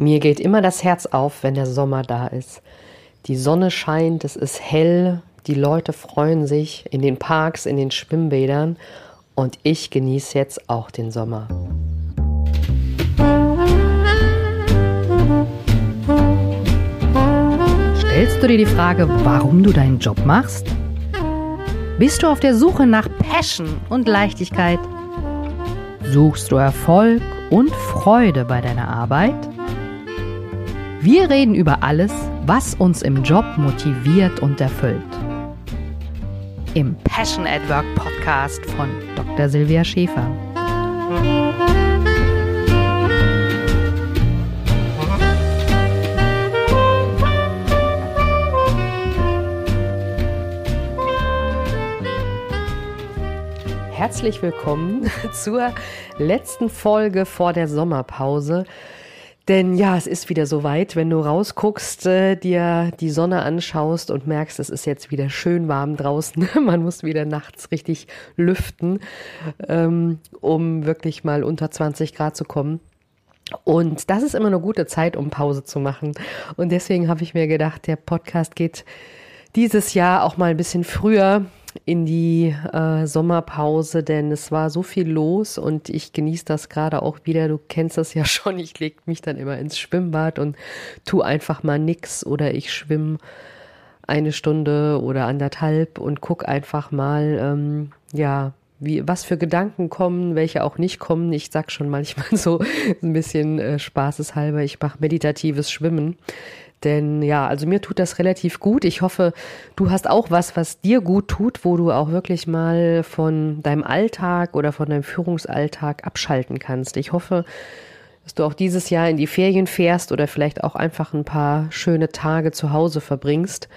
Mir geht immer das Herz auf, wenn der Sommer da ist. Die Sonne scheint, es ist hell, die Leute freuen sich in den Parks, in den Schwimmbädern und ich genieße jetzt auch den Sommer. Stellst du dir die Frage, warum du deinen Job machst? Bist du auf der Suche nach Passion und Leichtigkeit? Suchst du Erfolg und Freude bei deiner Arbeit? Wir reden über alles, was uns im Job motiviert und erfüllt. Im Passion at Work Podcast von Dr. Silvia Schäfer. Herzlich willkommen zur letzten Folge vor der Sommerpause. Denn ja, es ist wieder soweit, wenn du rausguckst, äh, dir die Sonne anschaust und merkst, es ist jetzt wieder schön warm draußen. Man muss wieder nachts richtig lüften, ähm, um wirklich mal unter 20 Grad zu kommen. Und das ist immer eine gute Zeit, um Pause zu machen. Und deswegen habe ich mir gedacht, der Podcast geht dieses Jahr auch mal ein bisschen früher in die äh, Sommerpause, denn es war so viel los und ich genieße das gerade auch wieder. Du kennst das ja schon. Ich lege mich dann immer ins Schwimmbad und tu einfach mal nix oder ich schwimme eine Stunde oder anderthalb und guck einfach mal, ähm, ja, wie, was für Gedanken kommen, welche auch nicht kommen. Ich sag schon manchmal so ein bisschen äh, spaßeshalber, ich mache meditatives Schwimmen. Denn ja, also mir tut das relativ gut. Ich hoffe, du hast auch was, was dir gut tut, wo du auch wirklich mal von deinem Alltag oder von deinem Führungsalltag abschalten kannst. Ich hoffe, dass du auch dieses Jahr in die Ferien fährst oder vielleicht auch einfach ein paar schöne Tage zu Hause verbringst.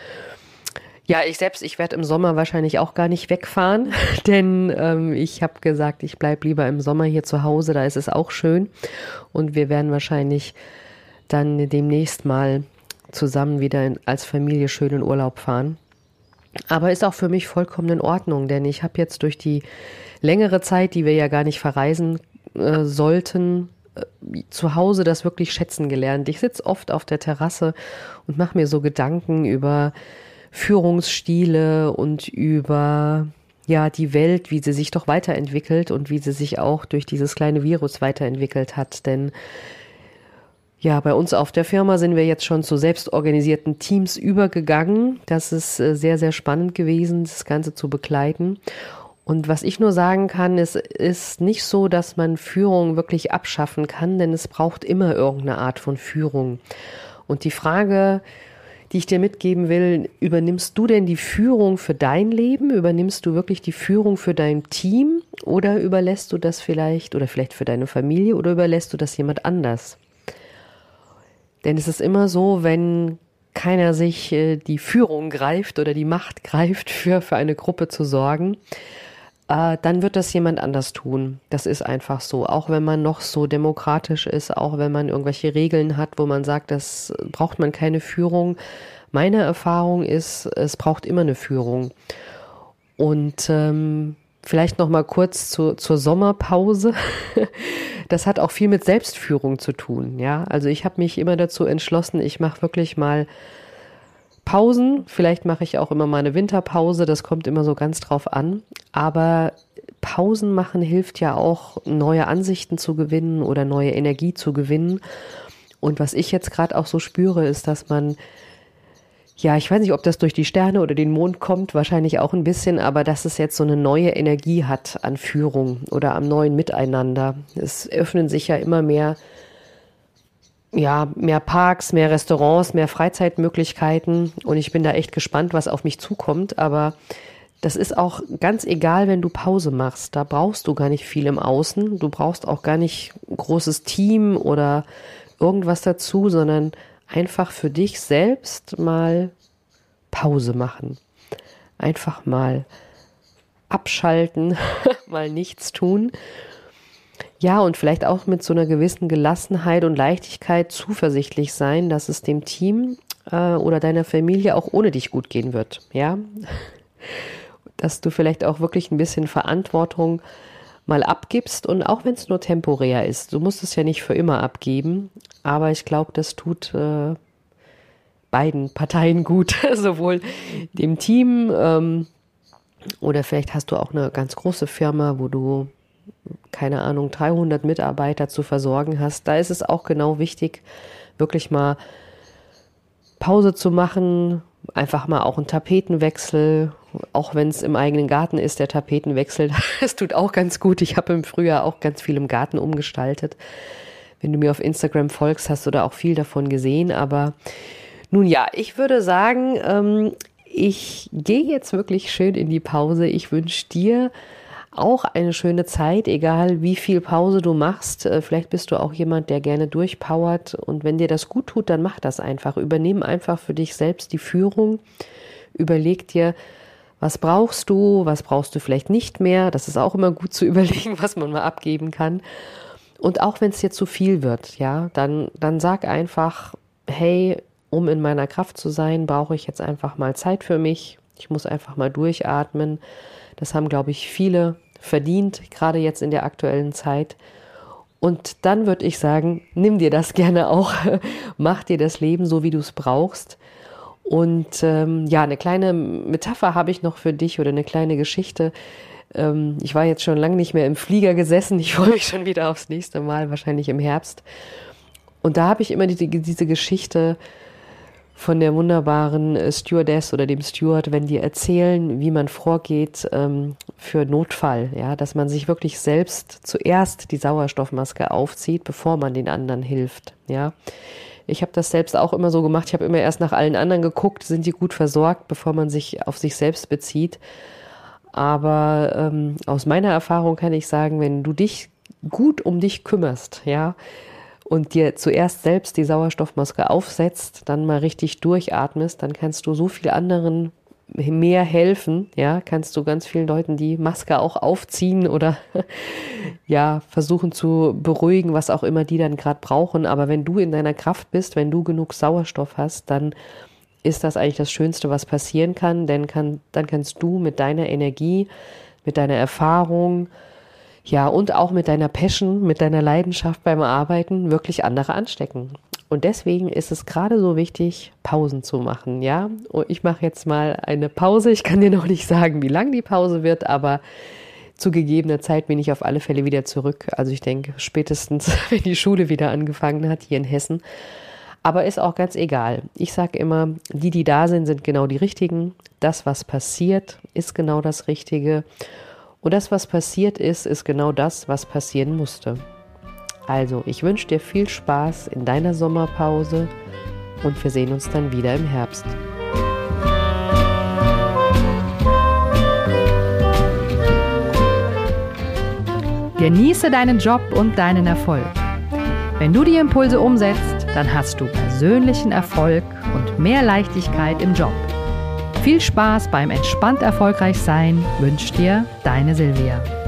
Ja, ich selbst, ich werde im Sommer wahrscheinlich auch gar nicht wegfahren, denn ähm, ich habe gesagt, ich bleib lieber im Sommer hier zu Hause, da ist es auch schön. Und wir werden wahrscheinlich dann demnächst mal zusammen wieder in, als Familie schön in Urlaub fahren. Aber ist auch für mich vollkommen in Ordnung, denn ich habe jetzt durch die längere Zeit, die wir ja gar nicht verreisen äh, sollten, äh, zu Hause das wirklich schätzen gelernt. Ich sitze oft auf der Terrasse und mache mir so Gedanken über Führungsstile und über ja die Welt, wie sie sich doch weiterentwickelt und wie sie sich auch durch dieses kleine Virus weiterentwickelt hat. Denn ja, bei uns auf der Firma sind wir jetzt schon zu selbstorganisierten Teams übergegangen. Das ist äh, sehr, sehr spannend gewesen, das Ganze zu begleiten. Und was ich nur sagen kann, es ist nicht so, dass man Führung wirklich abschaffen kann, denn es braucht immer irgendeine Art von Führung. Und die Frage, die ich dir mitgeben will, übernimmst du denn die Führung für dein Leben? Übernimmst du wirklich die Führung für dein Team? Oder überlässt du das vielleicht, oder vielleicht für deine Familie, oder überlässt du das jemand anders? Denn es ist immer so, wenn keiner sich äh, die Führung greift oder die Macht greift, für, für eine Gruppe zu sorgen, äh, dann wird das jemand anders tun. Das ist einfach so. Auch wenn man noch so demokratisch ist, auch wenn man irgendwelche Regeln hat, wo man sagt, das braucht man keine Führung. Meine Erfahrung ist, es braucht immer eine Führung. Und ähm, Vielleicht noch mal kurz zu, zur Sommerpause. Das hat auch viel mit Selbstführung zu tun. Ja, also ich habe mich immer dazu entschlossen, ich mache wirklich mal Pausen. Vielleicht mache ich auch immer mal eine Winterpause. Das kommt immer so ganz drauf an. Aber Pausen machen hilft ja auch, neue Ansichten zu gewinnen oder neue Energie zu gewinnen. Und was ich jetzt gerade auch so spüre, ist, dass man ja, ich weiß nicht, ob das durch die Sterne oder den Mond kommt, wahrscheinlich auch ein bisschen, aber dass es jetzt so eine neue Energie hat an Führung oder am neuen Miteinander. Es öffnen sich ja immer mehr, ja, mehr Parks, mehr Restaurants, mehr Freizeitmöglichkeiten und ich bin da echt gespannt, was auf mich zukommt, aber das ist auch ganz egal, wenn du Pause machst. Da brauchst du gar nicht viel im Außen. Du brauchst auch gar nicht großes Team oder irgendwas dazu, sondern einfach für dich selbst mal Pause machen. Einfach mal abschalten, mal nichts tun. Ja, und vielleicht auch mit so einer gewissen Gelassenheit und Leichtigkeit zuversichtlich sein, dass es dem Team äh, oder deiner Familie auch ohne dich gut gehen wird. Ja, dass du vielleicht auch wirklich ein bisschen Verantwortung mal abgibst und auch wenn es nur temporär ist, du musst es ja nicht für immer abgeben, aber ich glaube, das tut äh, beiden Parteien gut, sowohl dem Team ähm, oder vielleicht hast du auch eine ganz große Firma, wo du keine Ahnung 300 Mitarbeiter zu versorgen hast. Da ist es auch genau wichtig, wirklich mal Pause zu machen, einfach mal auch einen Tapetenwechsel, auch wenn es im eigenen Garten ist, der Tapetenwechsel, das tut auch ganz gut. Ich habe im Frühjahr auch ganz viel im Garten umgestaltet. Wenn du mir auf Instagram folgst, hast du da auch viel davon gesehen. Aber nun ja, ich würde sagen, ähm, ich gehe jetzt wirklich schön in die Pause. Ich wünsche dir auch eine schöne Zeit, egal wie viel Pause du machst. Äh, vielleicht bist du auch jemand, der gerne durchpowert. Und wenn dir das gut tut, dann mach das einfach. Übernimm einfach für dich selbst die Führung. Überleg dir, was brauchst du, was brauchst du vielleicht nicht mehr. Das ist auch immer gut zu überlegen, was man mal abgeben kann. Und auch wenn es dir zu viel wird, ja, dann, dann sag einfach, hey, um in meiner Kraft zu sein, brauche ich jetzt einfach mal Zeit für mich. Ich muss einfach mal durchatmen. Das haben, glaube ich, viele verdient, gerade jetzt in der aktuellen Zeit. Und dann würde ich sagen, nimm dir das gerne auch, mach dir das Leben so, wie du es brauchst. Und ähm, ja, eine kleine Metapher habe ich noch für dich oder eine kleine Geschichte. Ähm, ich war jetzt schon lange nicht mehr im Flieger gesessen. Ich freue mich schon wieder aufs nächste Mal, wahrscheinlich im Herbst. Und da habe ich immer die, diese Geschichte von der wunderbaren äh, Stewardess oder dem Steward, wenn die erzählen, wie man vorgeht ähm, für Notfall, ja, dass man sich wirklich selbst zuerst die Sauerstoffmaske aufzieht, bevor man den anderen hilft, ja. Ich habe das selbst auch immer so gemacht. Ich habe immer erst nach allen anderen geguckt, sind die gut versorgt, bevor man sich auf sich selbst bezieht. Aber ähm, aus meiner Erfahrung kann ich sagen, wenn du dich gut um dich kümmerst, ja, und dir zuerst selbst die Sauerstoffmaske aufsetzt, dann mal richtig durchatmest, dann kannst du so viel anderen mehr helfen, ja, kannst du ganz vielen Leuten die Maske auch aufziehen oder ja, versuchen zu beruhigen, was auch immer die dann gerade brauchen, aber wenn du in deiner Kraft bist, wenn du genug Sauerstoff hast, dann ist das eigentlich das Schönste, was passieren kann, denn kann, dann kannst du mit deiner Energie, mit deiner Erfahrung, ja, und auch mit deiner Passion, mit deiner Leidenschaft beim Arbeiten wirklich andere anstecken. Und deswegen ist es gerade so wichtig, Pausen zu machen, ja. Und ich mache jetzt mal eine Pause. Ich kann dir noch nicht sagen, wie lang die Pause wird, aber zu gegebener Zeit bin ich auf alle Fälle wieder zurück. Also ich denke, spätestens, wenn die Schule wieder angefangen hat hier in Hessen. Aber ist auch ganz egal. Ich sage immer, die, die da sind, sind genau die richtigen. Das, was passiert, ist genau das Richtige. Und das, was passiert ist, ist genau das, was passieren musste. Also, ich wünsche dir viel Spaß in deiner Sommerpause und wir sehen uns dann wieder im Herbst. Genieße deinen Job und deinen Erfolg. Wenn du die Impulse umsetzt, dann hast du persönlichen Erfolg und mehr Leichtigkeit im Job. Viel Spaß beim entspannt erfolgreich sein wünscht dir deine Silvia.